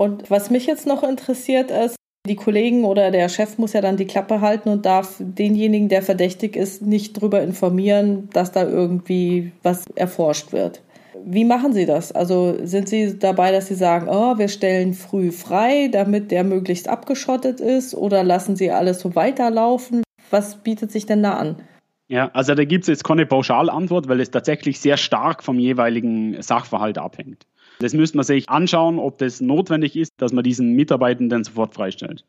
Und was mich jetzt noch interessiert ist, die Kollegen oder der Chef muss ja dann die Klappe halten und darf denjenigen, der verdächtig ist, nicht darüber informieren, dass da irgendwie was erforscht wird. Wie machen Sie das? Also sind Sie dabei, dass Sie sagen, oh, wir stellen früh frei, damit der möglichst abgeschottet ist, oder lassen Sie alles so weiterlaufen? Was bietet sich denn da an? Ja, also da gibt es jetzt keine Pauschalantwort, weil es tatsächlich sehr stark vom jeweiligen Sachverhalt abhängt. Das müsste man sich anschauen, ob das notwendig ist, dass man diesen Mitarbeitenden sofort freistellt.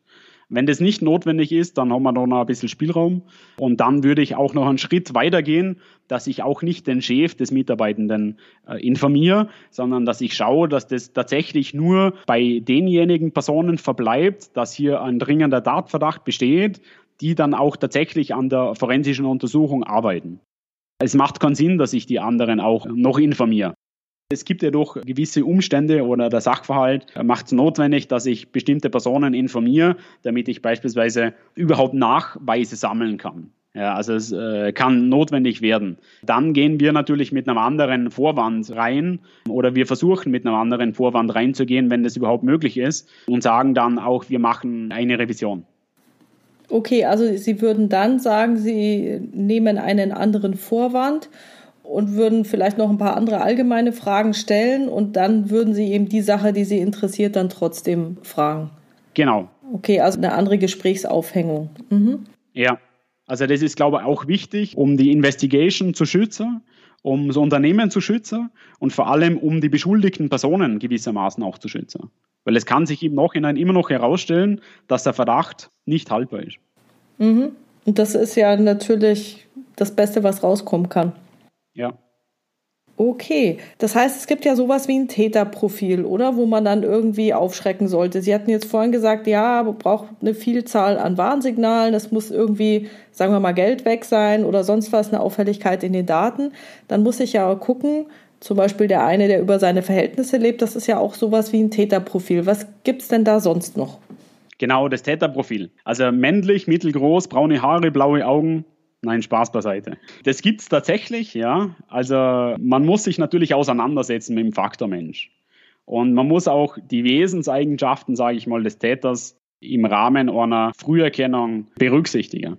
Wenn das nicht notwendig ist, dann haben wir noch ein bisschen Spielraum. Und dann würde ich auch noch einen Schritt weiter gehen, dass ich auch nicht den Chef des Mitarbeitenden äh, informiere, sondern dass ich schaue, dass das tatsächlich nur bei denjenigen Personen verbleibt, dass hier ein dringender Tatverdacht besteht, die dann auch tatsächlich an der forensischen Untersuchung arbeiten. Es macht keinen Sinn, dass ich die anderen auch noch informiere. Es gibt ja doch gewisse Umstände oder der Sachverhalt macht es notwendig, dass ich bestimmte Personen informiere, damit ich beispielsweise überhaupt Nachweise sammeln kann. Ja, also es äh, kann notwendig werden. Dann gehen wir natürlich mit einem anderen Vorwand rein oder wir versuchen mit einem anderen Vorwand reinzugehen, wenn das überhaupt möglich ist und sagen dann auch, wir machen eine Revision. Okay, also Sie würden dann sagen, Sie nehmen einen anderen Vorwand und würden vielleicht noch ein paar andere allgemeine Fragen stellen und dann würden Sie eben die Sache, die Sie interessiert, dann trotzdem fragen. Genau. Okay, also eine andere Gesprächsaufhängung. Mhm. Ja, also das ist, glaube ich, auch wichtig, um die Investigation zu schützen, um das Unternehmen zu schützen und vor allem um die beschuldigten Personen gewissermaßen auch zu schützen. Weil es kann sich im Nachhinein immer noch herausstellen, dass der Verdacht nicht haltbar ist. Mhm. Und das ist ja natürlich das Beste, was rauskommen kann. Ja. Okay, das heißt, es gibt ja sowas wie ein Täterprofil, oder? Wo man dann irgendwie aufschrecken sollte. Sie hatten jetzt vorhin gesagt, ja, man braucht eine Vielzahl an Warnsignalen, es muss irgendwie, sagen wir mal, Geld weg sein oder sonst was, eine Auffälligkeit in den Daten. Dann muss ich ja gucken, zum Beispiel der eine, der über seine Verhältnisse lebt, das ist ja auch sowas wie ein Täterprofil. Was gibt es denn da sonst noch? Genau, das Täterprofil. Also männlich, mittelgroß, braune Haare, blaue Augen, Nein, Spaß beiseite. Das gibt es tatsächlich, ja. Also man muss sich natürlich auseinandersetzen mit dem Faktor Mensch. Und man muss auch die Wesenseigenschaften, sage ich mal, des Täters im Rahmen einer Früherkennung berücksichtigen.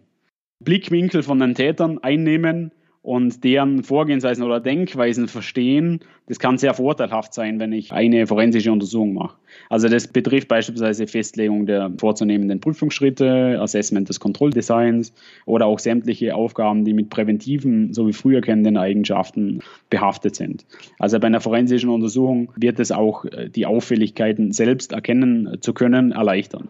Blickwinkel von den Tätern einnehmen, und deren Vorgehensweisen oder Denkweisen verstehen, das kann sehr vorteilhaft sein, wenn ich eine forensische Untersuchung mache. Also das betrifft beispielsweise Festlegung der vorzunehmenden Prüfungsschritte, Assessment des Kontrolldesigns oder auch sämtliche Aufgaben, die mit präventiven sowie früh erkennenden Eigenschaften behaftet sind. Also bei einer forensischen Untersuchung wird es auch äh, die Auffälligkeiten selbst erkennen zu können erleichtern.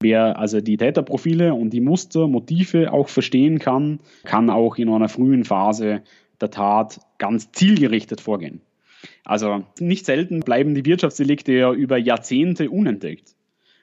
Wer also die Täterprofile und die Muster, Motive auch verstehen kann, kann auch in einer frühen Phase der Tat ganz zielgerichtet vorgehen. Also nicht selten bleiben die Wirtschaftsdelikte ja über Jahrzehnte unentdeckt.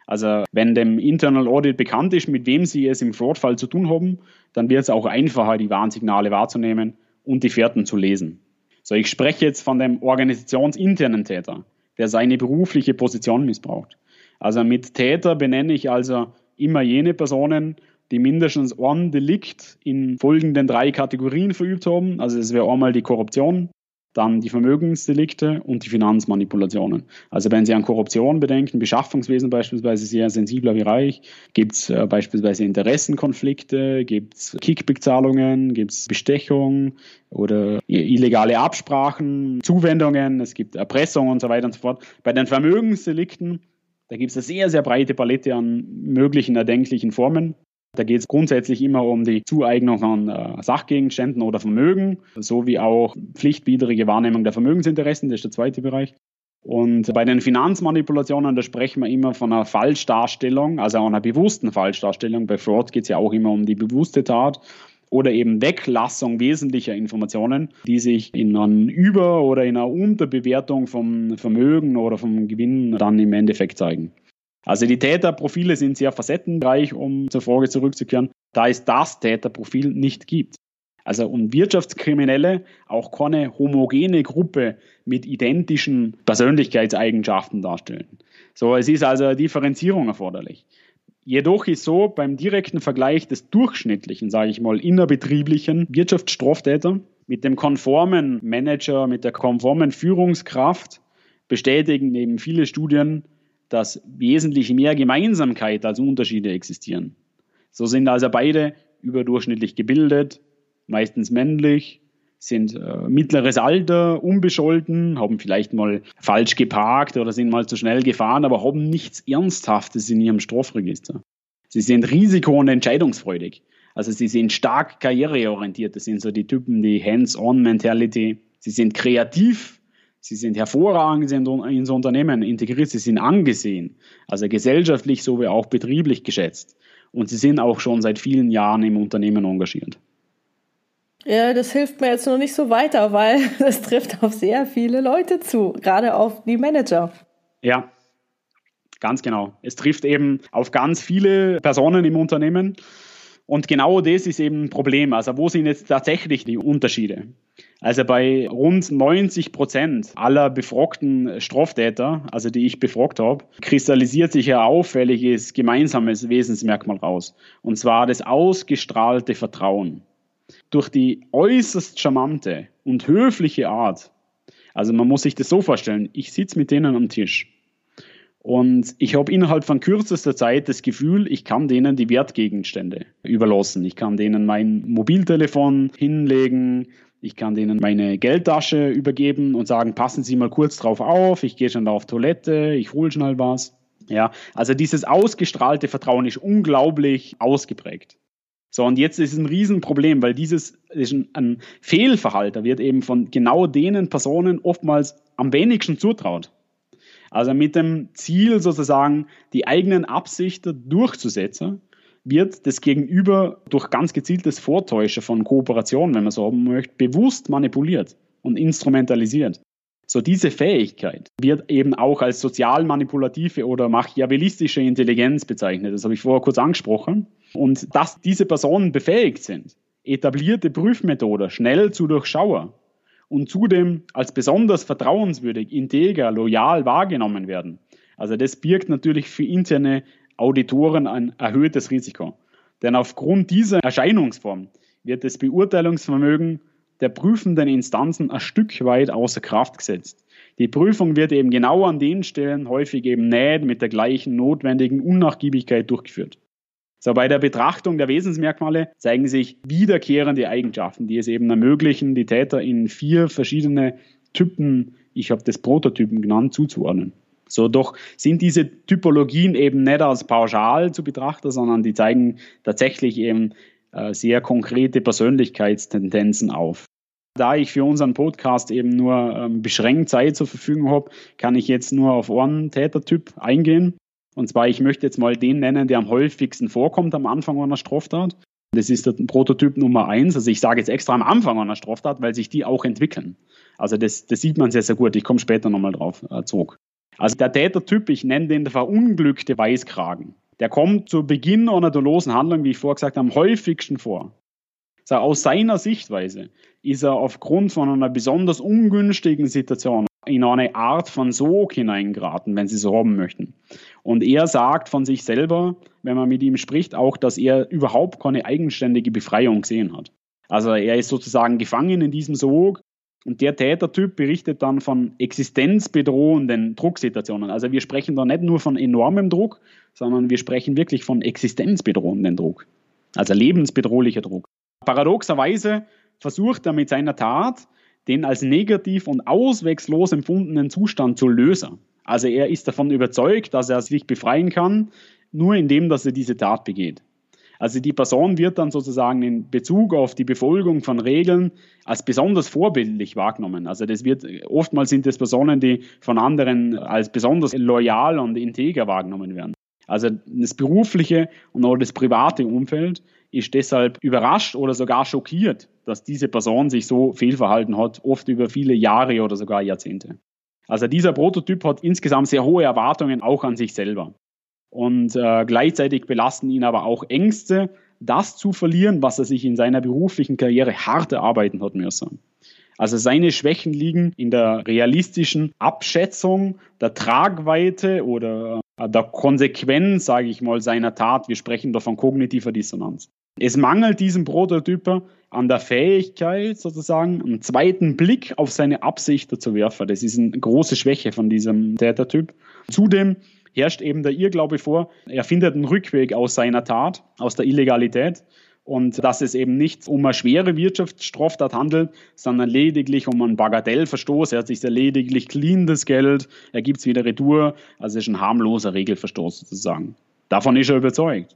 Also wenn dem Internal Audit bekannt ist, mit wem sie es im Fraudfall zu tun haben, dann wird es auch einfacher, die Warnsignale wahrzunehmen und die Fährten zu lesen. So, ich spreche jetzt von dem organisationsinternen Täter, der seine berufliche Position missbraucht. Also mit Täter benenne ich also immer jene Personen, die mindestens ein Delikt in folgenden drei Kategorien verübt haben. Also es wäre einmal die Korruption, dann die Vermögensdelikte und die Finanzmanipulationen. Also wenn Sie an Korruption bedenken, Beschaffungswesen beispielsweise sehr sensibler Bereich, gibt es äh, beispielsweise Interessenkonflikte, gibt es Kickback-Zahlungen, gibt es Bestechung oder illegale Absprachen, Zuwendungen, es gibt Erpressung und so weiter und so fort. Bei den Vermögensdelikten da gibt es eine sehr, sehr breite Palette an möglichen erdenklichen Formen. Da geht es grundsätzlich immer um die Zueignung von äh, Sachgegenständen oder Vermögen, sowie auch pflichtwidrige Wahrnehmung der Vermögensinteressen, das ist der zweite Bereich. Und bei den Finanzmanipulationen, da sprechen wir immer von einer Falschdarstellung, also einer bewussten Falschdarstellung. Bei Fraud geht es ja auch immer um die bewusste Tat oder eben Weglassung wesentlicher Informationen, die sich in einer Über- oder in einer Unterbewertung vom Vermögen oder vom Gewinn dann im Endeffekt zeigen. Also die Täterprofile sind sehr facettenreich, um zur Frage zurückzukehren, da es das Täterprofil nicht gibt. Also und Wirtschaftskriminelle auch keine homogene Gruppe mit identischen Persönlichkeitseigenschaften darstellen. So, es ist also eine Differenzierung erforderlich. Jedoch ist so beim direkten Vergleich des durchschnittlichen, sage ich mal, innerbetrieblichen Wirtschaftsstraftäter mit dem konformen Manager, mit der konformen Führungskraft bestätigen eben viele Studien, dass wesentlich mehr Gemeinsamkeit als Unterschiede existieren. So sind also beide überdurchschnittlich gebildet, meistens männlich, sind äh, mittleres Alter, unbescholten, haben vielleicht mal falsch geparkt oder sind mal zu schnell gefahren, aber haben nichts Ernsthaftes in ihrem Strafregister. Sie sind risiko- und entscheidungsfreudig. Also sie sind stark karriereorientiert. Das sind so die Typen, die Hands-on-Mentality. Sie sind kreativ, sie sind hervorragend ins Unternehmen integriert, sie sind angesehen, also gesellschaftlich sowie auch betrieblich geschätzt. Und sie sind auch schon seit vielen Jahren im Unternehmen engagiert. Ja, das hilft mir jetzt noch nicht so weiter, weil das trifft auf sehr viele Leute zu, gerade auf die Manager. Ja, ganz genau. Es trifft eben auf ganz viele Personen im Unternehmen. Und genau das ist eben ein Problem. Also wo sind jetzt tatsächlich die Unterschiede? Also bei rund 90 Prozent aller befragten Straftäter, also die ich befragt habe, kristallisiert sich ein auffälliges gemeinsames Wesensmerkmal raus. Und zwar das ausgestrahlte Vertrauen. Durch die äußerst charmante und höfliche Art. Also man muss sich das so vorstellen, ich sitze mit denen am Tisch und ich habe innerhalb von kürzester Zeit das Gefühl, ich kann denen die Wertgegenstände überlassen. Ich kann denen mein Mobiltelefon hinlegen, ich kann denen meine Geldtasche übergeben und sagen, passen Sie mal kurz drauf auf, ich gehe schon da auf Toilette, ich hole schnell was. Ja, also dieses ausgestrahlte Vertrauen ist unglaublich ausgeprägt. So, und jetzt ist es ein Riesenproblem, weil dieses ist ein, ein Fehlverhalten wird eben von genau denen Personen oftmals am wenigsten zutraut. Also mit dem Ziel sozusagen, die eigenen Absichten durchzusetzen, wird das Gegenüber durch ganz gezieltes Vortäuschen von Kooperation, wenn man so haben möchte, bewusst manipuliert und instrumentalisiert. So diese Fähigkeit wird eben auch als sozial manipulative oder machiavellistische Intelligenz bezeichnet. Das habe ich vorher kurz angesprochen. Und dass diese Personen befähigt sind, etablierte Prüfmethoden schnell zu durchschauen und zudem als besonders vertrauenswürdig, integer, loyal wahrgenommen werden. Also das birgt natürlich für interne Auditoren ein erhöhtes Risiko. Denn aufgrund dieser Erscheinungsform wird das Beurteilungsvermögen der prüfenden Instanzen ein Stück weit außer Kraft gesetzt. Die Prüfung wird eben genau an den Stellen häufig eben nicht mit der gleichen notwendigen Unnachgiebigkeit durchgeführt. So, bei der Betrachtung der Wesensmerkmale zeigen sich wiederkehrende Eigenschaften, die es eben ermöglichen, die Täter in vier verschiedene Typen, ich habe das Prototypen genannt, zuzuordnen. So, doch sind diese Typologien eben nicht als pauschal zu betrachten, sondern die zeigen tatsächlich eben äh, sehr konkrete Persönlichkeitstendenzen auf. Da ich für unseren Podcast eben nur ähm, beschränkt Zeit zur Verfügung habe, kann ich jetzt nur auf einen Tätertyp eingehen. Und zwar, ich möchte jetzt mal den nennen, der am häufigsten vorkommt am Anfang einer Straftat. Das ist der Prototyp Nummer eins. Also ich sage jetzt extra am Anfang einer Straftat, weil sich die auch entwickeln. Also das, das sieht man sehr, sehr gut. Ich komme später nochmal drauf äh, zurück. Also der Tätertyp, ich nenne den der verunglückte Weißkragen. Der kommt zu Beginn einer dolosen Handlung, wie ich vorher gesagt habe, am häufigsten vor. Also aus seiner Sichtweise ist er aufgrund von einer besonders ungünstigen Situation in eine Art von Sog hineingeraten, wenn Sie so haben möchten. Und er sagt von sich selber, wenn man mit ihm spricht, auch, dass er überhaupt keine eigenständige Befreiung gesehen hat. Also er ist sozusagen gefangen in diesem Sog und der Tätertyp berichtet dann von existenzbedrohenden Drucksituationen. Also wir sprechen da nicht nur von enormem Druck, sondern wir sprechen wirklich von existenzbedrohenden Druck. Also lebensbedrohlicher Druck. Paradoxerweise versucht er mit seiner Tat den als negativ und auswegslos empfundenen Zustand zu lösen. Also er ist davon überzeugt, dass er sich befreien kann, nur indem, dass er diese Tat begeht. Also die Person wird dann sozusagen in Bezug auf die Befolgung von Regeln als besonders vorbildlich wahrgenommen. Also das wird oftmals sind es Personen, die von anderen als besonders loyal und integer wahrgenommen werden. Also das berufliche und auch das private Umfeld ist deshalb überrascht oder sogar schockiert, dass diese Person sich so fehlverhalten hat, oft über viele Jahre oder sogar Jahrzehnte. Also dieser Prototyp hat insgesamt sehr hohe Erwartungen auch an sich selber. Und äh, gleichzeitig belasten ihn aber auch Ängste, das zu verlieren, was er sich in seiner beruflichen Karriere hart erarbeiten hat müssen. Also seine Schwächen liegen in der realistischen Abschätzung der Tragweite oder der Konsequenz, sage ich mal, seiner Tat. Wir sprechen da von kognitiver Dissonanz. Es mangelt diesem Prototyper an der Fähigkeit, sozusagen einen zweiten Blick auf seine Absichten zu werfen. Das ist eine große Schwäche von diesem Tätertyp. Zudem herrscht eben der Irrglaube vor, er findet einen Rückweg aus seiner Tat, aus der Illegalität und dass es eben nicht um eine schwere Wirtschaftsstraftat handelt, sondern lediglich um einen Bagatellverstoß. Er hat sich lediglich clean das Geld, er gibt es wieder retour, also es ist ein harmloser Regelverstoß sozusagen. Davon ist er überzeugt.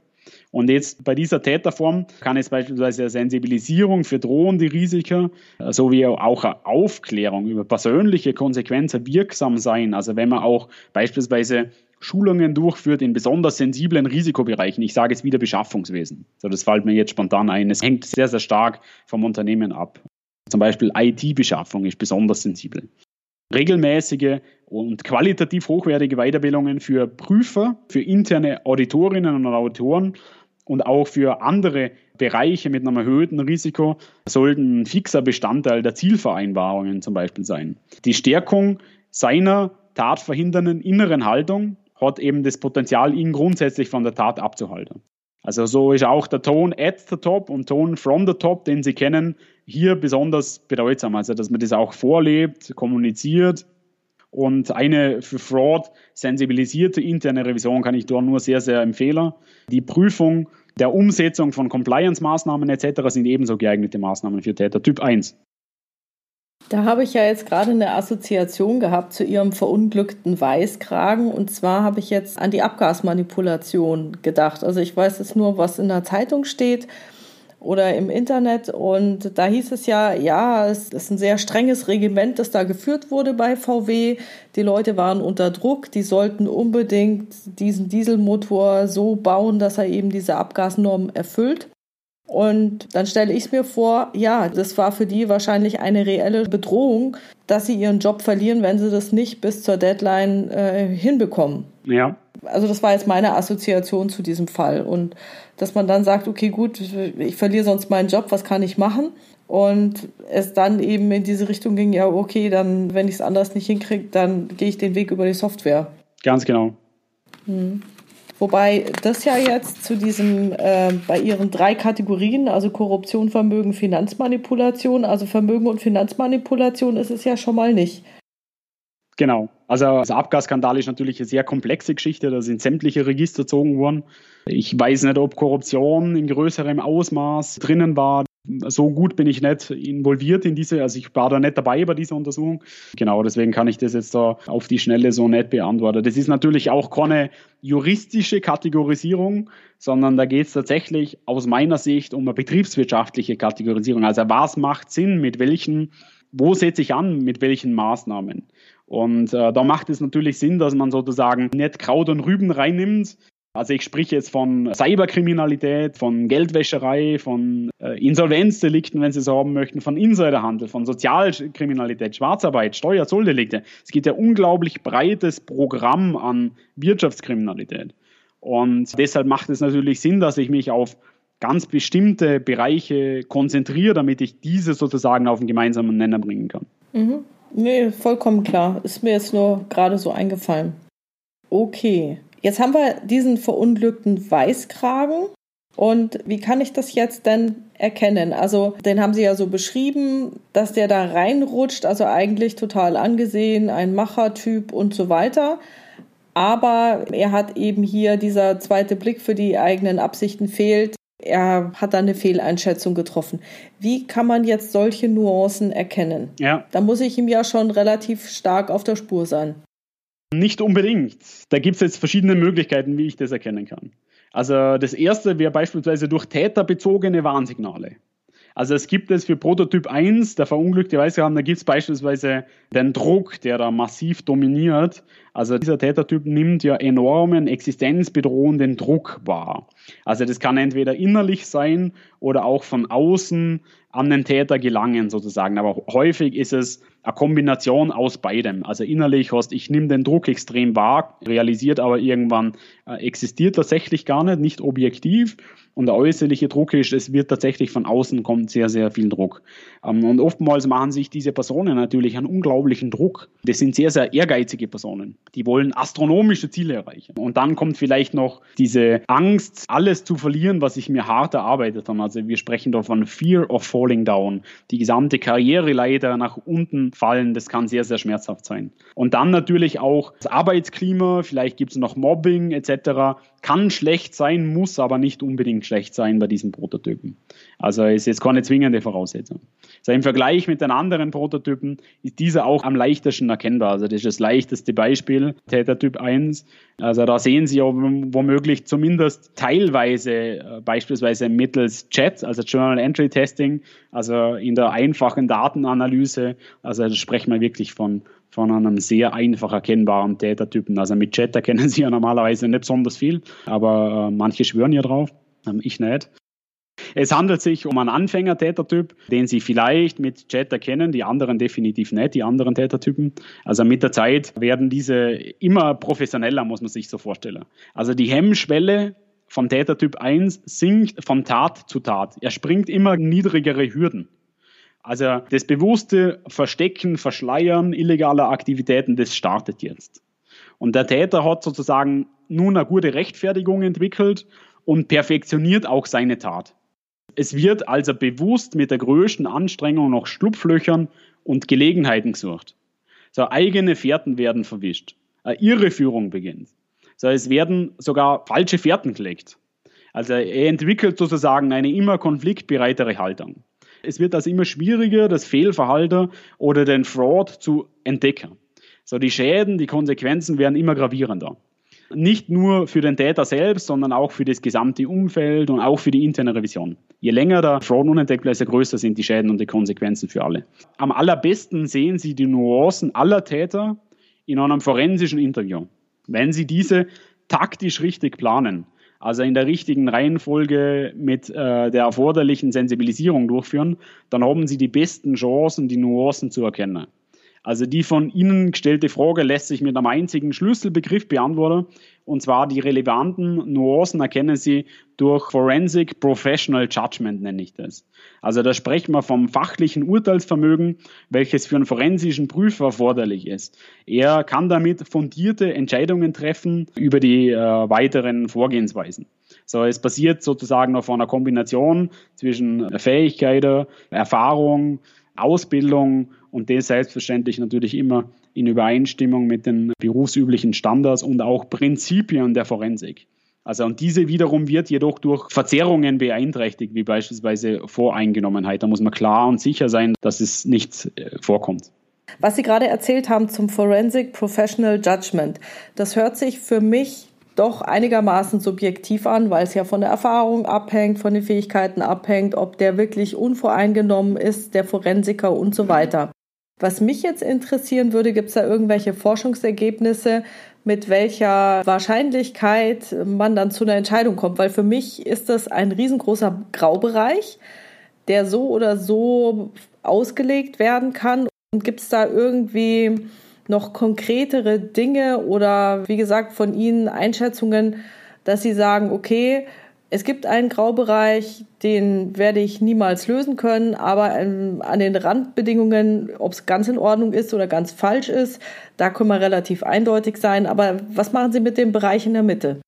Und jetzt bei dieser Täterform kann es beispielsweise eine Sensibilisierung für drohende Risiken sowie auch eine Aufklärung über persönliche Konsequenzen wirksam sein. Also wenn man auch beispielsweise Schulungen durchführt in besonders sensiblen Risikobereichen. Ich sage jetzt wieder Beschaffungswesen. So, das fällt mir jetzt spontan ein. Es hängt sehr, sehr stark vom Unternehmen ab. Zum Beispiel IT-Beschaffung ist besonders sensibel. Regelmäßige und qualitativ hochwertige Weiterbildungen für Prüfer, für interne Auditorinnen und Auditoren und auch für andere Bereiche mit einem erhöhten Risiko sollten ein fixer Bestandteil der Zielvereinbarungen zum Beispiel sein. Die Stärkung seiner tatverhindernden inneren Haltung hat eben das Potenzial, ihn grundsätzlich von der Tat abzuhalten. Also so ist auch der Ton at the top und Ton from the top, den Sie kennen, hier besonders bedeutsam. Also dass man das auch vorlebt, kommuniziert. Und eine für Fraud sensibilisierte interne Revision kann ich da nur sehr, sehr empfehlen. Die Prüfung der Umsetzung von Compliance-Maßnahmen etc. sind ebenso geeignete Maßnahmen für Täter Typ 1. Da habe ich ja jetzt gerade eine Assoziation gehabt zu Ihrem verunglückten Weißkragen. Und zwar habe ich jetzt an die Abgasmanipulation gedacht. Also ich weiß jetzt nur, was in der Zeitung steht oder im Internet. Und da hieß es ja, ja, es ist ein sehr strenges Regiment, das da geführt wurde bei VW. Die Leute waren unter Druck. Die sollten unbedingt diesen Dieselmotor so bauen, dass er eben diese Abgasnormen erfüllt. Und dann stelle ich mir vor, ja, das war für die wahrscheinlich eine reelle Bedrohung, dass sie ihren Job verlieren, wenn sie das nicht bis zur Deadline äh, hinbekommen. Ja. Also das war jetzt meine Assoziation zu diesem Fall. Und dass man dann sagt, okay, gut, ich verliere sonst meinen Job, was kann ich machen? Und es dann eben in diese Richtung ging, ja, okay, dann, wenn ich es anders nicht hinkriege, dann gehe ich den Weg über die Software. Ganz genau. Hm. Wobei das ja jetzt zu diesem, äh, bei ihren drei Kategorien, also Korruption, Vermögen, Finanzmanipulation, also Vermögen und Finanzmanipulation ist es ja schon mal nicht. Genau. Also der Abgasskandal ist natürlich eine sehr komplexe Geschichte. Da sind sämtliche Register gezogen worden. Ich weiß nicht, ob Korruption in größerem Ausmaß drinnen war so gut bin ich nicht involviert in diese, also ich war da nicht dabei bei dieser Untersuchung. Genau, deswegen kann ich das jetzt da auf die Schnelle so nicht beantworten. Das ist natürlich auch keine juristische Kategorisierung, sondern da geht es tatsächlich aus meiner Sicht um eine betriebswirtschaftliche Kategorisierung. Also was macht Sinn, mit welchen, wo setze ich an, mit welchen Maßnahmen? Und äh, da macht es natürlich Sinn, dass man sozusagen nicht Kraut und Rüben reinnimmt, also ich spreche jetzt von Cyberkriminalität, von Geldwäscherei, von äh, Insolvenzdelikten, wenn Sie es haben möchten, von Insiderhandel, von Sozialkriminalität, Schwarzarbeit, Steuer, Zolldelikte. Es gibt ja unglaublich breites Programm an Wirtschaftskriminalität. Und deshalb macht es natürlich Sinn, dass ich mich auf ganz bestimmte Bereiche konzentriere, damit ich diese sozusagen auf einen gemeinsamen Nenner bringen kann. Mhm. Nee, vollkommen klar. Ist mir jetzt nur gerade so eingefallen. Okay. Jetzt haben wir diesen verunglückten Weißkragen. Und wie kann ich das jetzt denn erkennen? Also, den haben Sie ja so beschrieben, dass der da reinrutscht, also eigentlich total angesehen, ein Machertyp und so weiter. Aber er hat eben hier dieser zweite Blick für die eigenen Absichten fehlt. Er hat da eine Fehleinschätzung getroffen. Wie kann man jetzt solche Nuancen erkennen? Ja. Da muss ich ihm ja schon relativ stark auf der Spur sein. Nicht unbedingt. Da gibt es jetzt verschiedene Möglichkeiten, wie ich das erkennen kann. Also das erste wäre beispielsweise durch täterbezogene Warnsignale. Also es gibt es für Prototyp 1, der verunglückte Weißrahmen, da gibt es beispielsweise den Druck, der da massiv dominiert. Also dieser Tätertyp nimmt ja enormen existenzbedrohenden Druck wahr. Also das kann entweder innerlich sein oder auch von außen an den Täter gelangen sozusagen. Aber häufig ist es eine Kombination aus beidem. Also innerlich hast, ich nehme den Druck extrem wahr, realisiert aber irgendwann äh, existiert tatsächlich gar nicht, nicht objektiv. Und der äußerliche Druck ist, es wird tatsächlich von außen kommt sehr, sehr viel Druck. Ähm, und oftmals machen sich diese Personen natürlich einen unglaublichen Druck. Das sind sehr, sehr ehrgeizige Personen. Die wollen astronomische Ziele erreichen. Und dann kommt vielleicht noch diese Angst, alles zu verlieren, was ich mir hart erarbeitet habe. Also wir sprechen da von Fear of Falling Down. Die gesamte Karriereleiter nach unten fallen, das kann sehr, sehr schmerzhaft sein. Und dann natürlich auch das Arbeitsklima, vielleicht gibt es noch Mobbing etc. Kann schlecht sein, muss aber nicht unbedingt schlecht sein bei diesen Prototypen. Also ist jetzt keine zwingende Voraussetzung. Also Im Vergleich mit den anderen Prototypen ist dieser auch am leichtesten erkennbar. Also das ist das leichteste Beispiel, Tätertyp 1. Also da sehen Sie womöglich zumindest teilweise, äh, beispielsweise mittels Chat, also Journal Entry Testing, also in der einfachen Datenanalyse. Also da sprechen wir wirklich von von einem sehr einfach erkennbaren Tätertypen. Also mit Chat erkennen Sie ja normalerweise nicht besonders viel, aber äh, manche schwören ja drauf, ähm, ich nicht. Es handelt sich um einen Anfänger-Tätertyp, den Sie vielleicht mit Chat erkennen, die anderen definitiv nicht, die anderen Tätertypen. Also mit der Zeit werden diese immer professioneller, muss man sich so vorstellen. Also die Hemmschwelle von Tätertyp 1 sinkt von Tat zu Tat. Er springt immer niedrigere Hürden. Also das bewusste Verstecken, Verschleiern illegaler Aktivitäten, das startet jetzt. Und der Täter hat sozusagen nun eine gute Rechtfertigung entwickelt und perfektioniert auch seine Tat. Es wird also bewusst mit der größten Anstrengung nach Schlupflöchern und Gelegenheiten gesucht. So eigene Fährten werden verwischt. Eine Irreführung beginnt. So, es werden sogar falsche Fährten gelegt. Also er entwickelt sozusagen eine immer konfliktbereitere Haltung. Es wird also immer schwieriger, das Fehlverhalten oder den Fraud zu entdecken. So die Schäden, die Konsequenzen werden immer gravierender. Nicht nur für den Täter selbst, sondern auch für das gesamte Umfeld und auch für die interne Revision. Je länger der Fraud unentdeckt bleibt, desto größer sind die Schäden und die Konsequenzen für alle. Am allerbesten sehen Sie die Nuancen aller Täter in einem forensischen Interview. Wenn Sie diese taktisch richtig planen, also in der richtigen Reihenfolge mit äh, der erforderlichen Sensibilisierung durchführen, dann haben Sie die besten Chancen, die Nuancen zu erkennen. Also die von Ihnen gestellte Frage lässt sich mit einem einzigen Schlüsselbegriff beantworten, und zwar die relevanten Nuancen erkennen Sie durch Forensic Professional Judgment, nenne ich das. Also da sprechen wir vom fachlichen Urteilsvermögen, welches für einen forensischen Prüfer erforderlich ist. Er kann damit fundierte Entscheidungen treffen über die äh, weiteren Vorgehensweisen. So, es basiert sozusagen auf einer Kombination zwischen Fähigkeiten, Erfahrung, Ausbildung und das selbstverständlich natürlich immer in Übereinstimmung mit den berufsüblichen Standards und auch Prinzipien der Forensik. Also und diese wiederum wird jedoch durch Verzerrungen beeinträchtigt, wie beispielsweise Voreingenommenheit. Da muss man klar und sicher sein, dass es nicht äh, vorkommt. Was Sie gerade erzählt haben zum Forensic Professional Judgment, das hört sich für mich doch einigermaßen subjektiv an, weil es ja von der Erfahrung abhängt, von den Fähigkeiten abhängt, ob der wirklich unvoreingenommen ist, der Forensiker und so weiter. Was mich jetzt interessieren würde, gibt es da irgendwelche Forschungsergebnisse, mit welcher Wahrscheinlichkeit man dann zu einer Entscheidung kommt? Weil für mich ist das ein riesengroßer Graubereich, der so oder so ausgelegt werden kann. Und gibt es da irgendwie noch konkretere Dinge oder wie gesagt von Ihnen Einschätzungen, dass Sie sagen, okay, es gibt einen Graubereich, den werde ich niemals lösen können, aber ähm, an den Randbedingungen, ob es ganz in Ordnung ist oder ganz falsch ist, da können wir relativ eindeutig sein. Aber was machen Sie mit dem Bereich in der Mitte?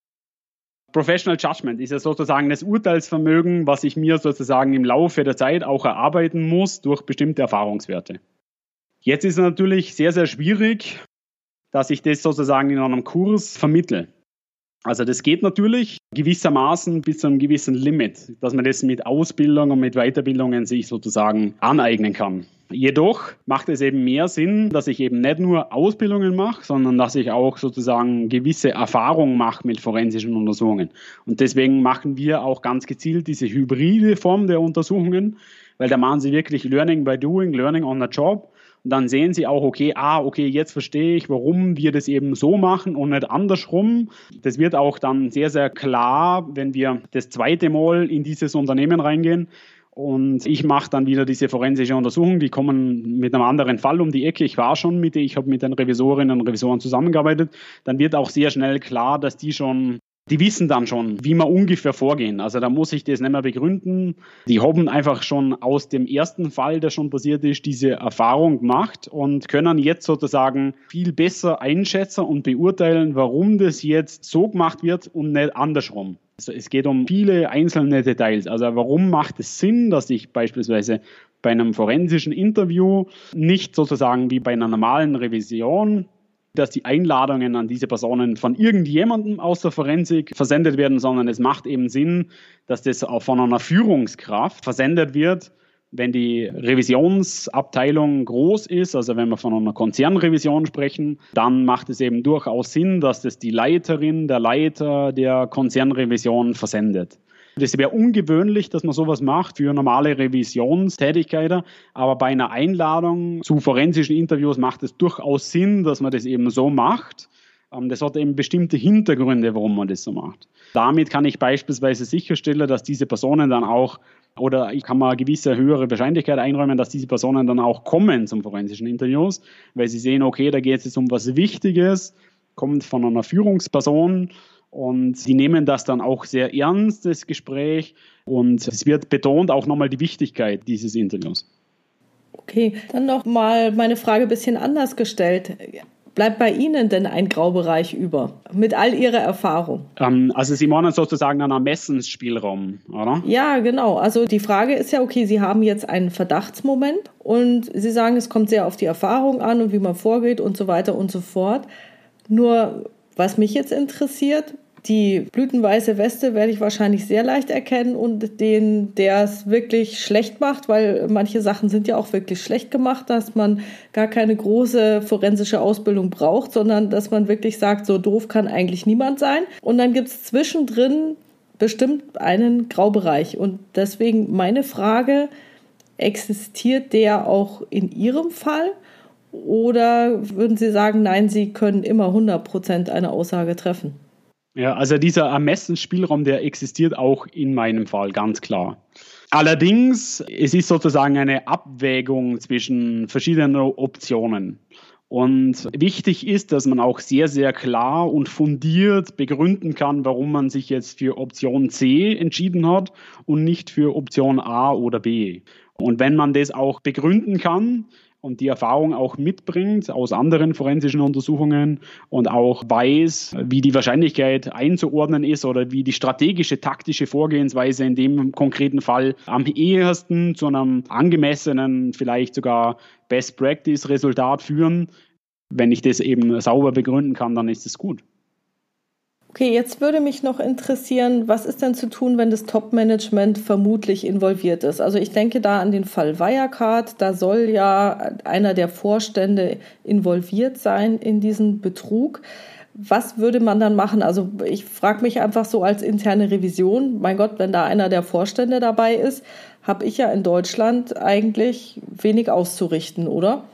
Professional Judgment ist ja sozusagen das Urteilsvermögen, was ich mir sozusagen im Laufe der Zeit auch erarbeiten muss durch bestimmte Erfahrungswerte. Jetzt ist es natürlich sehr, sehr schwierig, dass ich das sozusagen in einem Kurs vermittle. Also das geht natürlich gewissermaßen bis zu einem gewissen Limit, dass man das mit Ausbildung und mit Weiterbildungen sich sozusagen aneignen kann. Jedoch macht es eben mehr Sinn, dass ich eben nicht nur Ausbildungen mache, sondern dass ich auch sozusagen gewisse Erfahrungen mache mit forensischen Untersuchungen. Und deswegen machen wir auch ganz gezielt diese hybride Form der Untersuchungen, weil da machen sie wirklich Learning by Doing, Learning on the Job. Und dann sehen sie auch, okay, ah, okay, jetzt verstehe ich, warum wir das eben so machen und nicht andersrum. Das wird auch dann sehr, sehr klar, wenn wir das zweite Mal in dieses Unternehmen reingehen. Und ich mache dann wieder diese forensische Untersuchung. Die kommen mit einem anderen Fall um die Ecke. Ich war schon mit, ich habe mit den Revisorinnen und Revisoren zusammengearbeitet. Dann wird auch sehr schnell klar, dass die schon die wissen dann schon, wie man ungefähr vorgehen. Also da muss ich das nicht mehr begründen. Die haben einfach schon aus dem ersten Fall, der schon passiert ist, diese Erfahrung gemacht und können jetzt sozusagen viel besser einschätzen und beurteilen, warum das jetzt so gemacht wird und nicht andersrum. Also es geht um viele einzelne Details. Also warum macht es Sinn, dass ich beispielsweise bei einem forensischen Interview nicht sozusagen wie bei einer normalen Revision dass die Einladungen an diese Personen von irgendjemandem aus der Forensik versendet werden, sondern es macht eben Sinn, dass das auch von einer Führungskraft versendet wird, wenn die Revisionsabteilung groß ist, also wenn wir von einer Konzernrevision sprechen, dann macht es eben durchaus Sinn, dass das die Leiterin, der Leiter der Konzernrevision versendet. Das wäre ungewöhnlich, dass man sowas macht für normale Revisionstätigkeiten, aber bei einer Einladung zu forensischen Interviews macht es durchaus Sinn, dass man das eben so macht. Ähm, das hat eben bestimmte Hintergründe, warum man das so macht. Damit kann ich beispielsweise sicherstellen, dass diese Personen dann auch oder ich kann mal eine gewisse höhere Wahrscheinlichkeit einräumen, dass diese Personen dann auch kommen zum forensischen Interviews, weil sie sehen, okay, da geht es jetzt um was Wichtiges, kommt von einer Führungsperson und die nehmen das dann auch sehr ernst, das Gespräch. Und es wird betont auch nochmal die Wichtigkeit dieses Interviews. Okay, dann noch mal meine Frage ein bisschen anders gestellt. Bleibt bei Ihnen denn ein Graubereich über mit all Ihrer Erfahrung? Ähm, also Sie meinen sozusagen einen Ermessensspielraum, oder? Ja, genau. Also die Frage ist ja, okay, Sie haben jetzt einen Verdachtsmoment und Sie sagen, es kommt sehr auf die Erfahrung an und wie man vorgeht und so weiter und so fort. Nur was mich jetzt interessiert, die blütenweiße Weste werde ich wahrscheinlich sehr leicht erkennen und den, der es wirklich schlecht macht, weil manche Sachen sind ja auch wirklich schlecht gemacht, dass man gar keine große forensische Ausbildung braucht, sondern dass man wirklich sagt, so doof kann eigentlich niemand sein. Und dann gibt es zwischendrin bestimmt einen Graubereich. Und deswegen meine Frage, existiert der auch in Ihrem Fall? Oder würden Sie sagen, nein, Sie können immer 100 Prozent eine Aussage treffen? Ja, also dieser Ermessensspielraum, der existiert auch in meinem Fall, ganz klar. Allerdings, es ist sozusagen eine Abwägung zwischen verschiedenen Optionen. Und wichtig ist, dass man auch sehr, sehr klar und fundiert begründen kann, warum man sich jetzt für Option C entschieden hat und nicht für Option A oder B. Und wenn man das auch begründen kann, und die Erfahrung auch mitbringt aus anderen forensischen Untersuchungen und auch weiß, wie die Wahrscheinlichkeit einzuordnen ist oder wie die strategische, taktische Vorgehensweise in dem konkreten Fall am ehesten zu einem angemessenen, vielleicht sogar Best Practice Resultat führen. Wenn ich das eben sauber begründen kann, dann ist es gut. Okay, jetzt würde mich noch interessieren, was ist denn zu tun, wenn das Top-Management vermutlich involviert ist? Also ich denke da an den Fall Wirecard, da soll ja einer der Vorstände involviert sein in diesen Betrug. Was würde man dann machen? Also ich frage mich einfach so als interne Revision, mein Gott, wenn da einer der Vorstände dabei ist, habe ich ja in Deutschland eigentlich wenig auszurichten, oder?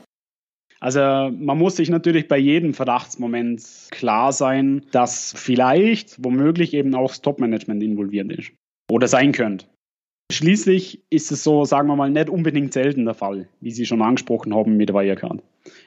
Also man muss sich natürlich bei jedem Verdachtsmoment klar sein, dass vielleicht womöglich eben auch das Top-Management involviert ist oder sein könnte. Schließlich ist es so, sagen wir mal, nicht unbedingt selten der Fall, wie Sie schon angesprochen haben mit Wirecard.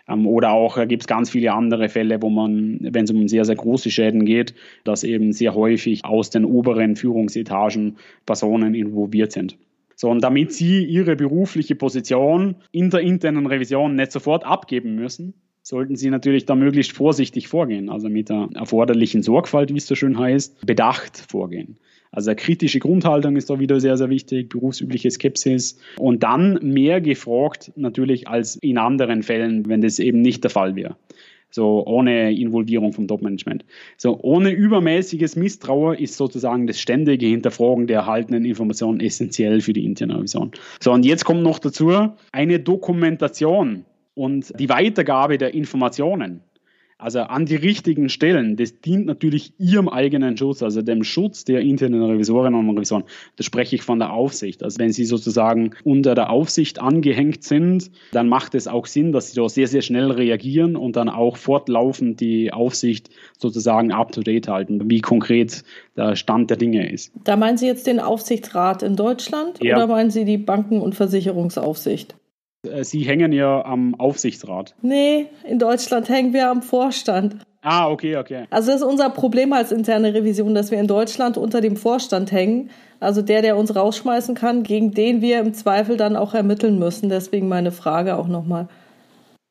Ähm, oder auch äh, gibt es ganz viele andere Fälle, wo man, wenn es um sehr, sehr große Schäden geht, dass eben sehr häufig aus den oberen Führungsetagen Personen involviert sind. So, und damit Sie Ihre berufliche Position in der internen Revision nicht sofort abgeben müssen, sollten Sie natürlich da möglichst vorsichtig vorgehen, also mit der erforderlichen Sorgfalt, wie es so schön heißt, bedacht vorgehen. Also kritische Grundhaltung ist da wieder sehr, sehr wichtig, berufsübliche Skepsis. Und dann mehr gefragt natürlich als in anderen Fällen, wenn das eben nicht der Fall wäre so ohne Involvierung vom Top-Management. So ohne übermäßiges Misstrauen ist sozusagen das ständige Hinterfragen der erhaltenen Informationen essentiell für die interne Revision. So und jetzt kommt noch dazu eine Dokumentation und die Weitergabe der Informationen also an die richtigen Stellen. Das dient natürlich Ihrem eigenen Schutz, also dem Schutz der internen Revisorinnen und Revisoren. Da spreche ich von der Aufsicht. Also wenn Sie sozusagen unter der Aufsicht angehängt sind, dann macht es auch Sinn, dass Sie da sehr, sehr schnell reagieren und dann auch fortlaufend die Aufsicht sozusagen up-to-date halten, wie konkret der Stand der Dinge ist. Da meinen Sie jetzt den Aufsichtsrat in Deutschland ja. oder meinen Sie die Banken- und Versicherungsaufsicht? Äh, Sie hängen ja am Aufsichtsrat. Nee, in Deutschland hängen wir am Vorstand. Ah, okay, okay. Also das ist unser Problem als interne Revision, dass wir in Deutschland unter dem Vorstand hängen. Also der, der uns rausschmeißen kann, gegen den wir im Zweifel dann auch ermitteln müssen. Deswegen meine Frage auch nochmal.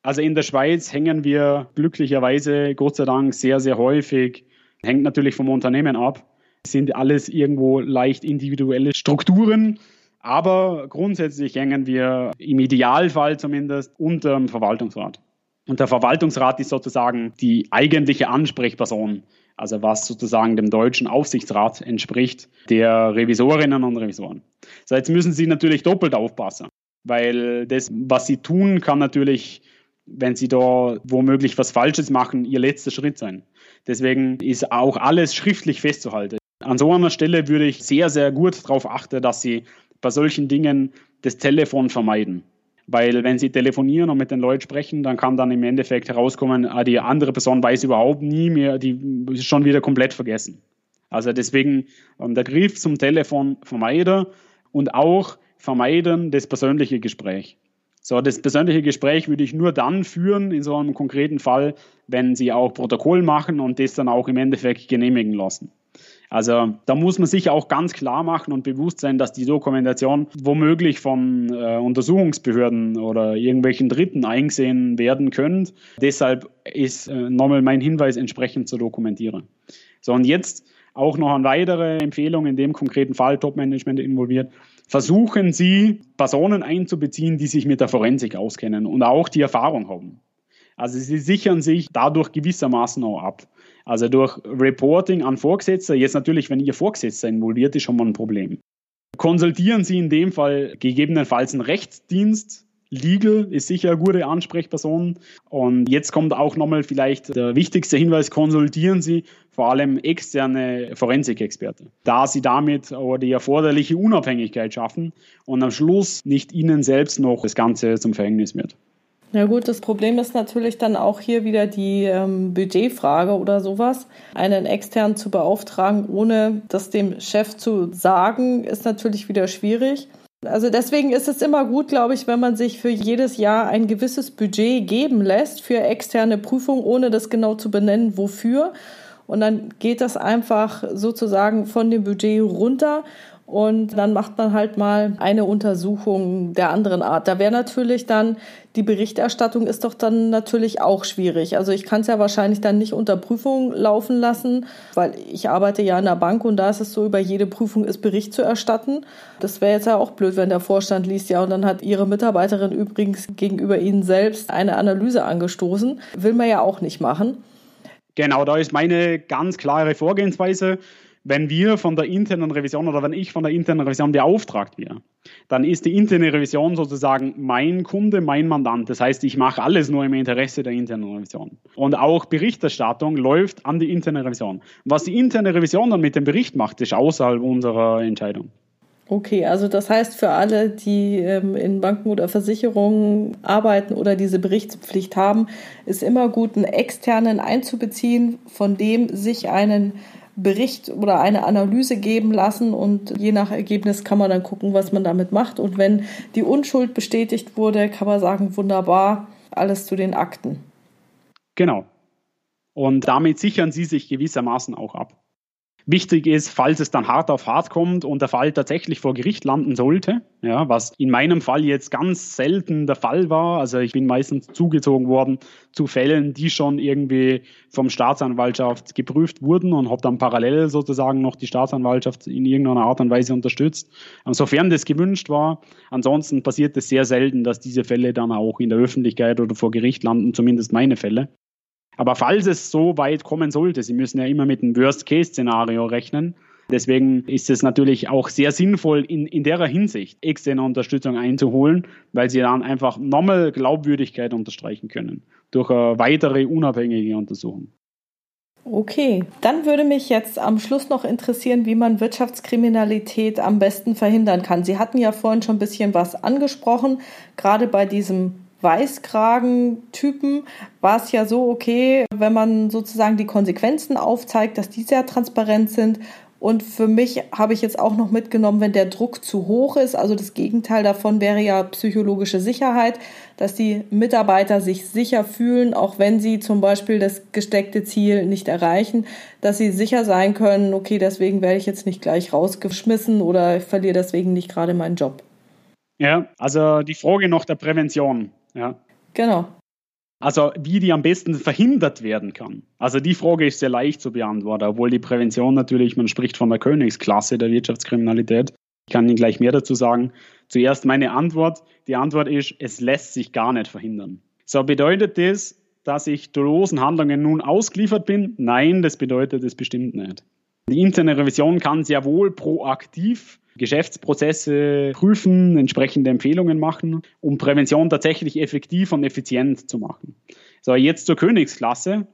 Also in der Schweiz hängen wir glücklicherweise, Gott sei Dank, sehr, sehr häufig. Hängt natürlich vom Unternehmen ab sind alles irgendwo leicht individuelle Strukturen. Aber grundsätzlich hängen wir im Idealfall zumindest unter dem Verwaltungsrat. Und der Verwaltungsrat ist sozusagen die eigentliche Ansprechperson, also was sozusagen dem deutschen Aufsichtsrat entspricht, der Revisorinnen und Revisoren. So, jetzt müssen Sie natürlich doppelt aufpassen, weil das, was Sie tun, kann natürlich, wenn Sie da womöglich was Falsches machen, Ihr letzter Schritt sein. Deswegen ist auch alles schriftlich festzuhalten. An so einer Stelle würde ich sehr, sehr gut darauf achten, dass Sie bei solchen Dingen das Telefon vermeiden. Weil wenn sie telefonieren und mit den Leuten sprechen, dann kann dann im Endeffekt herauskommen, ah, die andere Person weiß überhaupt nie mehr, die ist schon wieder komplett vergessen. Also deswegen ähm, der Griff zum Telefon vermeiden und auch vermeiden das persönliche Gespräch. So, das persönliche Gespräch würde ich nur dann führen, in so einem konkreten Fall, wenn Sie auch Protokoll machen und das dann auch im Endeffekt genehmigen lassen. Also da muss man sich auch ganz klar machen und bewusst sein, dass die Dokumentation womöglich von äh, Untersuchungsbehörden oder irgendwelchen Dritten eingesehen werden könnte. Deshalb ist äh, nochmal mein Hinweis, entsprechend zu dokumentieren. So, und jetzt auch noch eine weitere Empfehlung in dem konkreten Fall, Top-Management involviert. Versuchen Sie, Personen einzubeziehen, die sich mit der Forensik auskennen und auch die Erfahrung haben. Also Sie sichern sich dadurch gewissermaßen auch ab. Also durch Reporting an Vorgesetzte, jetzt natürlich, wenn Ihr Vorgesetzter involviert ist, schon mal ein Problem. Konsultieren Sie in dem Fall gegebenenfalls einen Rechtsdienst. Legal ist sicher eine gute Ansprechperson. Und jetzt kommt auch nochmal vielleicht der wichtigste Hinweis, konsultieren Sie vor allem externe Forensikexperte, da Sie damit aber die erforderliche Unabhängigkeit schaffen und am Schluss nicht Ihnen selbst noch das Ganze zum Verhängnis wird. Ja gut, das Problem ist natürlich dann auch hier wieder die ähm, Budgetfrage oder sowas. Einen externen zu beauftragen, ohne das dem Chef zu sagen, ist natürlich wieder schwierig. Also deswegen ist es immer gut, glaube ich, wenn man sich für jedes Jahr ein gewisses Budget geben lässt für externe Prüfungen, ohne das genau zu benennen, wofür. Und dann geht das einfach sozusagen von dem Budget runter und dann macht man halt mal eine Untersuchung der anderen Art. Da wäre natürlich dann, die Berichterstattung ist doch dann natürlich auch schwierig. Also ich kann es ja wahrscheinlich dann nicht unter Prüfung laufen lassen, weil ich arbeite ja in der Bank und da ist es so, über jede Prüfung ist Bericht zu erstatten. Das wäre jetzt ja auch blöd, wenn der Vorstand liest, ja, und dann hat Ihre Mitarbeiterin übrigens gegenüber Ihnen selbst eine Analyse angestoßen. Will man ja auch nicht machen. Genau, da ist meine ganz klare Vorgehensweise wenn wir von der internen Revision oder wenn ich von der internen Revision beauftragt werde, dann ist die interne Revision sozusagen mein Kunde, mein Mandant. Das heißt, ich mache alles nur im Interesse der internen Revision. Und auch Berichterstattung läuft an die interne Revision. Was die interne Revision dann mit dem Bericht macht, ist außerhalb unserer Entscheidung. Okay, also das heißt für alle, die ähm, in Banken oder Versicherungen arbeiten oder diese Berichtspflicht haben, ist immer gut, einen externen einzubeziehen, von dem sich einen Bericht oder eine Analyse geben lassen und je nach Ergebnis kann man dann gucken, was man damit macht. Und wenn die Unschuld bestätigt wurde, kann man sagen, wunderbar, alles zu den Akten. Genau. Und damit sichern Sie sich gewissermaßen auch ab. Wichtig ist, falls es dann hart auf hart kommt und der Fall tatsächlich vor Gericht landen sollte, ja, was in meinem Fall jetzt ganz selten der Fall war. Also ich bin meistens zugezogen worden zu Fällen, die schon irgendwie vom Staatsanwaltschaft geprüft wurden und habe dann parallel sozusagen noch die Staatsanwaltschaft in irgendeiner Art und Weise unterstützt. Sofern das gewünscht war. Ansonsten passiert es sehr selten, dass diese Fälle dann auch in der Öffentlichkeit oder vor Gericht landen, zumindest meine Fälle. Aber falls es so weit kommen sollte, Sie müssen ja immer mit einem Worst-Case-Szenario rechnen. Deswegen ist es natürlich auch sehr sinnvoll, in, in der Hinsicht externe Unterstützung einzuholen, weil Sie dann einfach nochmal Glaubwürdigkeit unterstreichen können durch eine weitere unabhängige Untersuchung. Okay, dann würde mich jetzt am Schluss noch interessieren, wie man Wirtschaftskriminalität am besten verhindern kann. Sie hatten ja vorhin schon ein bisschen was angesprochen, gerade bei diesem Weißkragen-Typen war es ja so, okay, wenn man sozusagen die Konsequenzen aufzeigt, dass die sehr transparent sind. Und für mich habe ich jetzt auch noch mitgenommen, wenn der Druck zu hoch ist, also das Gegenteil davon wäre ja psychologische Sicherheit, dass die Mitarbeiter sich sicher fühlen, auch wenn sie zum Beispiel das gesteckte Ziel nicht erreichen, dass sie sicher sein können, okay, deswegen werde ich jetzt nicht gleich rausgeschmissen oder ich verliere deswegen nicht gerade meinen Job. Ja, also die Frage nach der Prävention. Ja. Genau. Also wie die am besten verhindert werden kann. Also die Frage ist sehr leicht zu beantworten, obwohl die Prävention natürlich, man spricht von der Königsklasse der Wirtschaftskriminalität. Ich kann Ihnen gleich mehr dazu sagen. Zuerst meine Antwort. Die Antwort ist, es lässt sich gar nicht verhindern. So bedeutet das, dass ich dolosen Handlungen nun ausgeliefert bin? Nein, das bedeutet es bestimmt nicht. Die interne Revision kann sehr wohl proaktiv Geschäftsprozesse prüfen, entsprechende Empfehlungen machen, um Prävention tatsächlich effektiv und effizient zu machen. So, jetzt zur Königsklasse.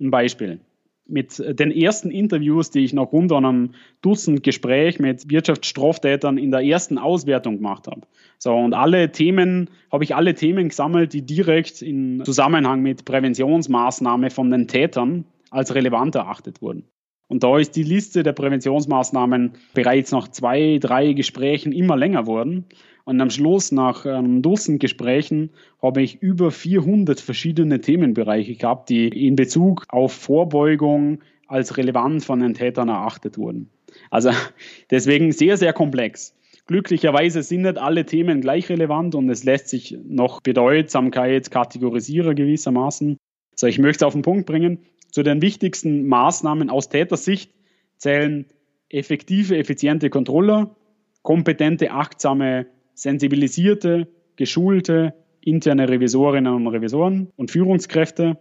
Ein Beispiel. Mit den ersten Interviews, die ich noch rund an einem Dutzend Gespräch mit Wirtschaftsstraftätern in der ersten Auswertung gemacht habe. So, und alle Themen, habe ich alle Themen gesammelt, die direkt in Zusammenhang mit Präventionsmaßnahmen von den Tätern als relevant erachtet wurden. Und da ist die Liste der Präventionsmaßnahmen bereits nach zwei, drei Gesprächen immer länger worden. Und am Schluss, nach einem Dutzend Gesprächen, habe ich über 400 verschiedene Themenbereiche gehabt, die in Bezug auf Vorbeugung als relevant von den Tätern erachtet wurden. Also deswegen sehr, sehr komplex. Glücklicherweise sind nicht alle Themen gleich relevant und es lässt sich noch Bedeutsamkeit kategorisieren gewissermaßen. So, ich möchte es auf den Punkt bringen. Zu den wichtigsten Maßnahmen aus Tätersicht zählen effektive, effiziente Controller, kompetente, achtsame, sensibilisierte, geschulte interne Revisorinnen und Revisoren und Führungskräfte,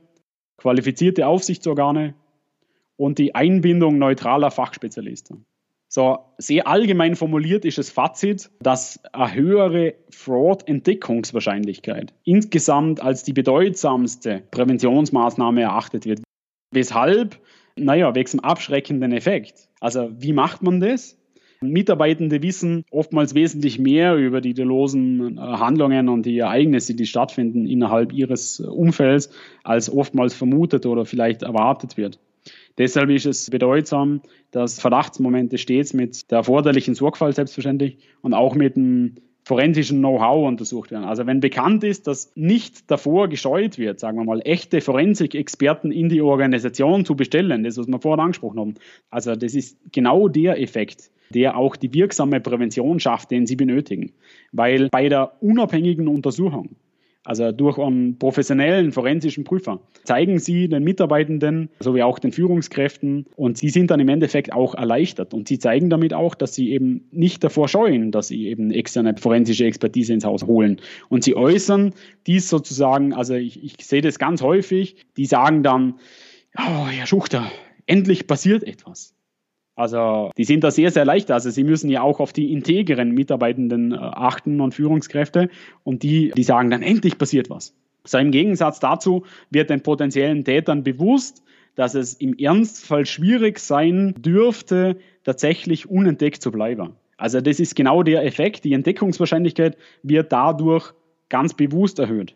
qualifizierte Aufsichtsorgane und die Einbindung neutraler Fachspezialisten. So, sehr allgemein formuliert ist das Fazit, dass eine höhere Fraud-Entdeckungswahrscheinlichkeit insgesamt als die bedeutsamste Präventionsmaßnahme erachtet wird. Weshalb? Naja, wegen dem abschreckenden Effekt. Also wie macht man das? Mitarbeitende wissen oftmals wesentlich mehr über die losen äh, Handlungen und die Ereignisse, die stattfinden innerhalb ihres Umfelds, als oftmals vermutet oder vielleicht erwartet wird. Deshalb ist es bedeutsam, dass Verdachtsmomente stets mit der erforderlichen Sorgfalt selbstverständlich und auch mit dem forensischen Know-how untersucht werden. Also wenn bekannt ist, dass nicht davor gescheut wird, sagen wir mal, echte Forensik-Experten in die Organisation zu bestellen, das, was wir vorher angesprochen haben. Also das ist genau der Effekt, der auch die wirksame Prävention schafft, den sie benötigen. Weil bei der unabhängigen Untersuchung also durch einen professionellen forensischen Prüfer, zeigen Sie den Mitarbeitenden sowie auch den Führungskräften und sie sind dann im Endeffekt auch erleichtert und sie zeigen damit auch, dass sie eben nicht davor scheuen, dass sie eben externe forensische Expertise ins Haus holen. Und sie äußern dies sozusagen, also ich, ich sehe das ganz häufig, die sagen dann, oh, Herr Schuchter, endlich passiert etwas. Also die sind da sehr, sehr leicht. Also sie müssen ja auch auf die integeren Mitarbeitenden äh, achten und Führungskräfte und die, die sagen dann, endlich passiert was. So im Gegensatz dazu wird den potenziellen Tätern bewusst, dass es im Ernstfall schwierig sein dürfte, tatsächlich unentdeckt zu bleiben. Also das ist genau der Effekt. Die Entdeckungswahrscheinlichkeit wird dadurch ganz bewusst erhöht.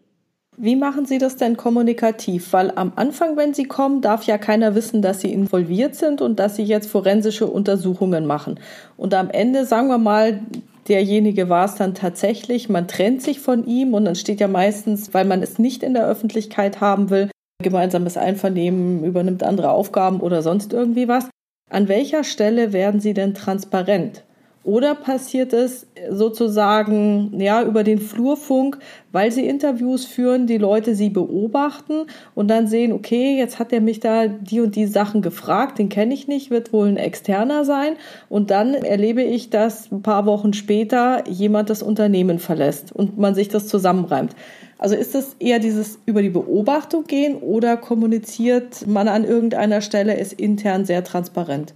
Wie machen Sie das denn kommunikativ? Weil am Anfang, wenn Sie kommen, darf ja keiner wissen, dass Sie involviert sind und dass Sie jetzt forensische Untersuchungen machen. Und am Ende, sagen wir mal, derjenige war es dann tatsächlich, man trennt sich von ihm und dann steht ja meistens, weil man es nicht in der Öffentlichkeit haben will, gemeinsames Einvernehmen übernimmt andere Aufgaben oder sonst irgendwie was. An welcher Stelle werden Sie denn transparent? Oder passiert es sozusagen ja über den Flurfunk, weil sie Interviews führen, die Leute sie beobachten und dann sehen, okay, jetzt hat er mich da die und die Sachen gefragt, den kenne ich nicht, wird wohl ein externer sein und dann erlebe ich, dass ein paar Wochen später jemand das Unternehmen verlässt und man sich das zusammenreimt. Also ist es eher dieses über die Beobachtung gehen oder kommuniziert man an irgendeiner Stelle ist intern sehr transparent?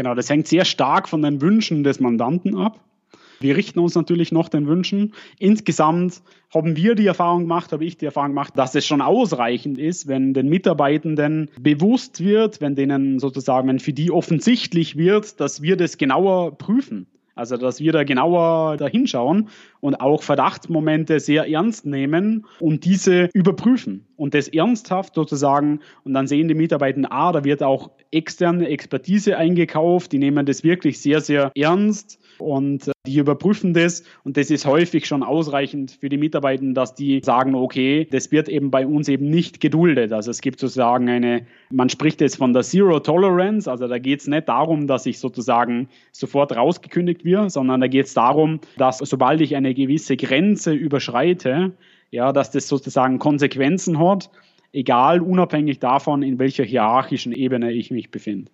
Genau, das hängt sehr stark von den Wünschen des Mandanten ab. Wir richten uns natürlich noch den Wünschen. Insgesamt haben wir die Erfahrung gemacht, habe ich die Erfahrung gemacht, dass es schon ausreichend ist, wenn den Mitarbeitenden bewusst wird, wenn denen sozusagen, wenn für die offensichtlich wird, dass wir das genauer prüfen. Also, dass wir da genauer dahinschauen und auch Verdachtsmomente sehr ernst nehmen und diese überprüfen und das ernsthaft sozusagen. Und dann sehen die Mitarbeiter, ah, da wird auch externe Expertise eingekauft, die nehmen das wirklich sehr, sehr ernst und äh, die überprüfen das und das ist häufig schon ausreichend für die Mitarbeiter, dass die sagen, okay, das wird eben bei uns eben nicht geduldet. Also es gibt sozusagen eine, man spricht jetzt von der Zero Tolerance, also da geht es nicht darum, dass ich sozusagen sofort rausgekündigt wird, sondern da geht es darum, dass sobald ich eine gewisse Grenze überschreite, ja, dass das sozusagen Konsequenzen hat, egal unabhängig davon, in welcher hierarchischen Ebene ich mich befinde.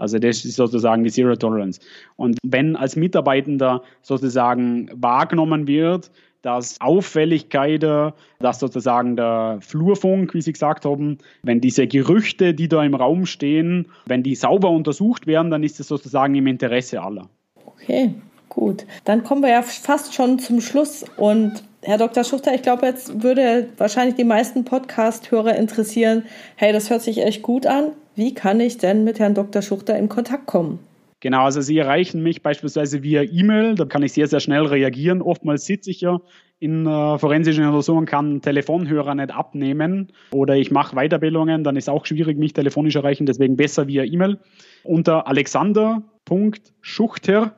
Also das ist sozusagen die Zero Tolerance. Und wenn als Mitarbeitender sozusagen wahrgenommen wird, dass Auffälligkeiten, dass sozusagen der Flurfunk, wie Sie gesagt haben, wenn diese Gerüchte, die da im Raum stehen, wenn die sauber untersucht werden, dann ist es sozusagen im Interesse aller. Okay, gut. Dann kommen wir ja fast schon zum Schluss und Herr Dr. Schuchter, ich glaube, jetzt würde wahrscheinlich die meisten Podcast-Hörer interessieren, hey, das hört sich echt gut an. Wie kann ich denn mit Herrn Dr. Schuchter in Kontakt kommen? Genau, also Sie erreichen mich beispielsweise via E-Mail, da kann ich sehr, sehr schnell reagieren. Oftmals sitze ich ja in äh, forensischen Untersuchungen, kann Telefonhörer nicht abnehmen oder ich mache Weiterbildungen, dann ist auch schwierig, mich telefonisch erreichen, deswegen besser via E-Mail. Unter alexander.schuchter,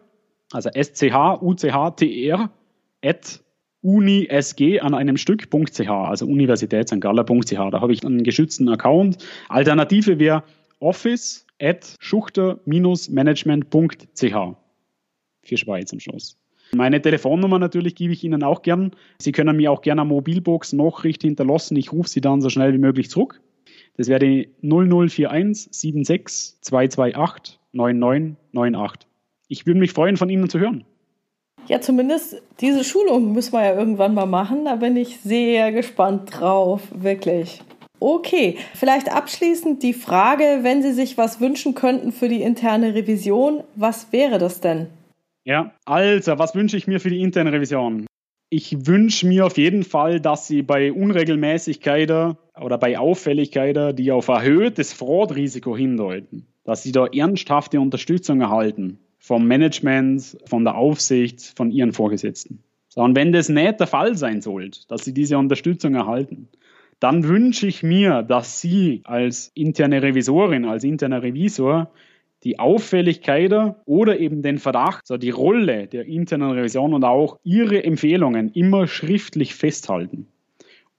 also S-C-H-U-C-H-T-E-R, at unisg an einem Stück.ch, also Universität St. Galler.ch. Da habe ich einen geschützten Account. Alternative wäre office at schuchter-management.ch. Für Schweiz am Schluss. Meine Telefonnummer natürlich gebe ich Ihnen auch gern. Sie können mir auch gerne eine Mobilbox Nachricht hinterlassen. Ich rufe Sie dann so schnell wie möglich zurück. Das wäre die 0041 76 228 9998. Ich würde mich freuen, von Ihnen zu hören. Ja, zumindest diese Schulung müssen wir ja irgendwann mal machen. Da bin ich sehr gespannt drauf, wirklich. Okay, vielleicht abschließend die Frage, wenn Sie sich was wünschen könnten für die interne Revision, was wäre das denn? Ja, also, was wünsche ich mir für die interne Revision? Ich wünsche mir auf jeden Fall, dass Sie bei Unregelmäßigkeiten oder bei Auffälligkeiten, die auf erhöhtes Fraudrisiko hindeuten, dass Sie da ernsthafte Unterstützung erhalten vom Management, von der Aufsicht, von Ihren Vorgesetzten. So, und wenn das nicht der Fall sein sollte, dass Sie diese Unterstützung erhalten, dann wünsche ich mir, dass Sie als interne Revisorin, als interner Revisor die Auffälligkeiten oder eben den Verdacht, so die Rolle der internen Revision und auch Ihre Empfehlungen immer schriftlich festhalten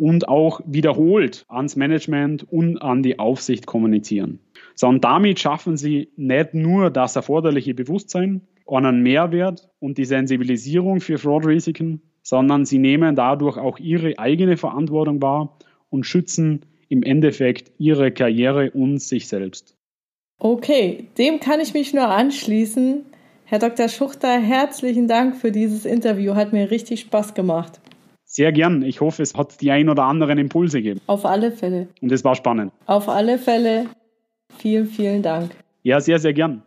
und auch wiederholt ans Management und an die Aufsicht kommunizieren. So, und damit schaffen Sie nicht nur das erforderliche Bewusstsein, einen Mehrwert und die Sensibilisierung für Fraud-Risiken, sondern Sie nehmen dadurch auch Ihre eigene Verantwortung wahr und schützen im Endeffekt ihre Karriere und sich selbst. Okay, dem kann ich mich nur anschließen. Herr Dr. Schuchter, herzlichen Dank für dieses Interview. Hat mir richtig Spaß gemacht. Sehr gern. Ich hoffe, es hat die ein oder anderen Impulse gegeben. Auf alle Fälle. Und es war spannend. Auf alle Fälle. Vielen, vielen Dank. Ja, sehr, sehr gern.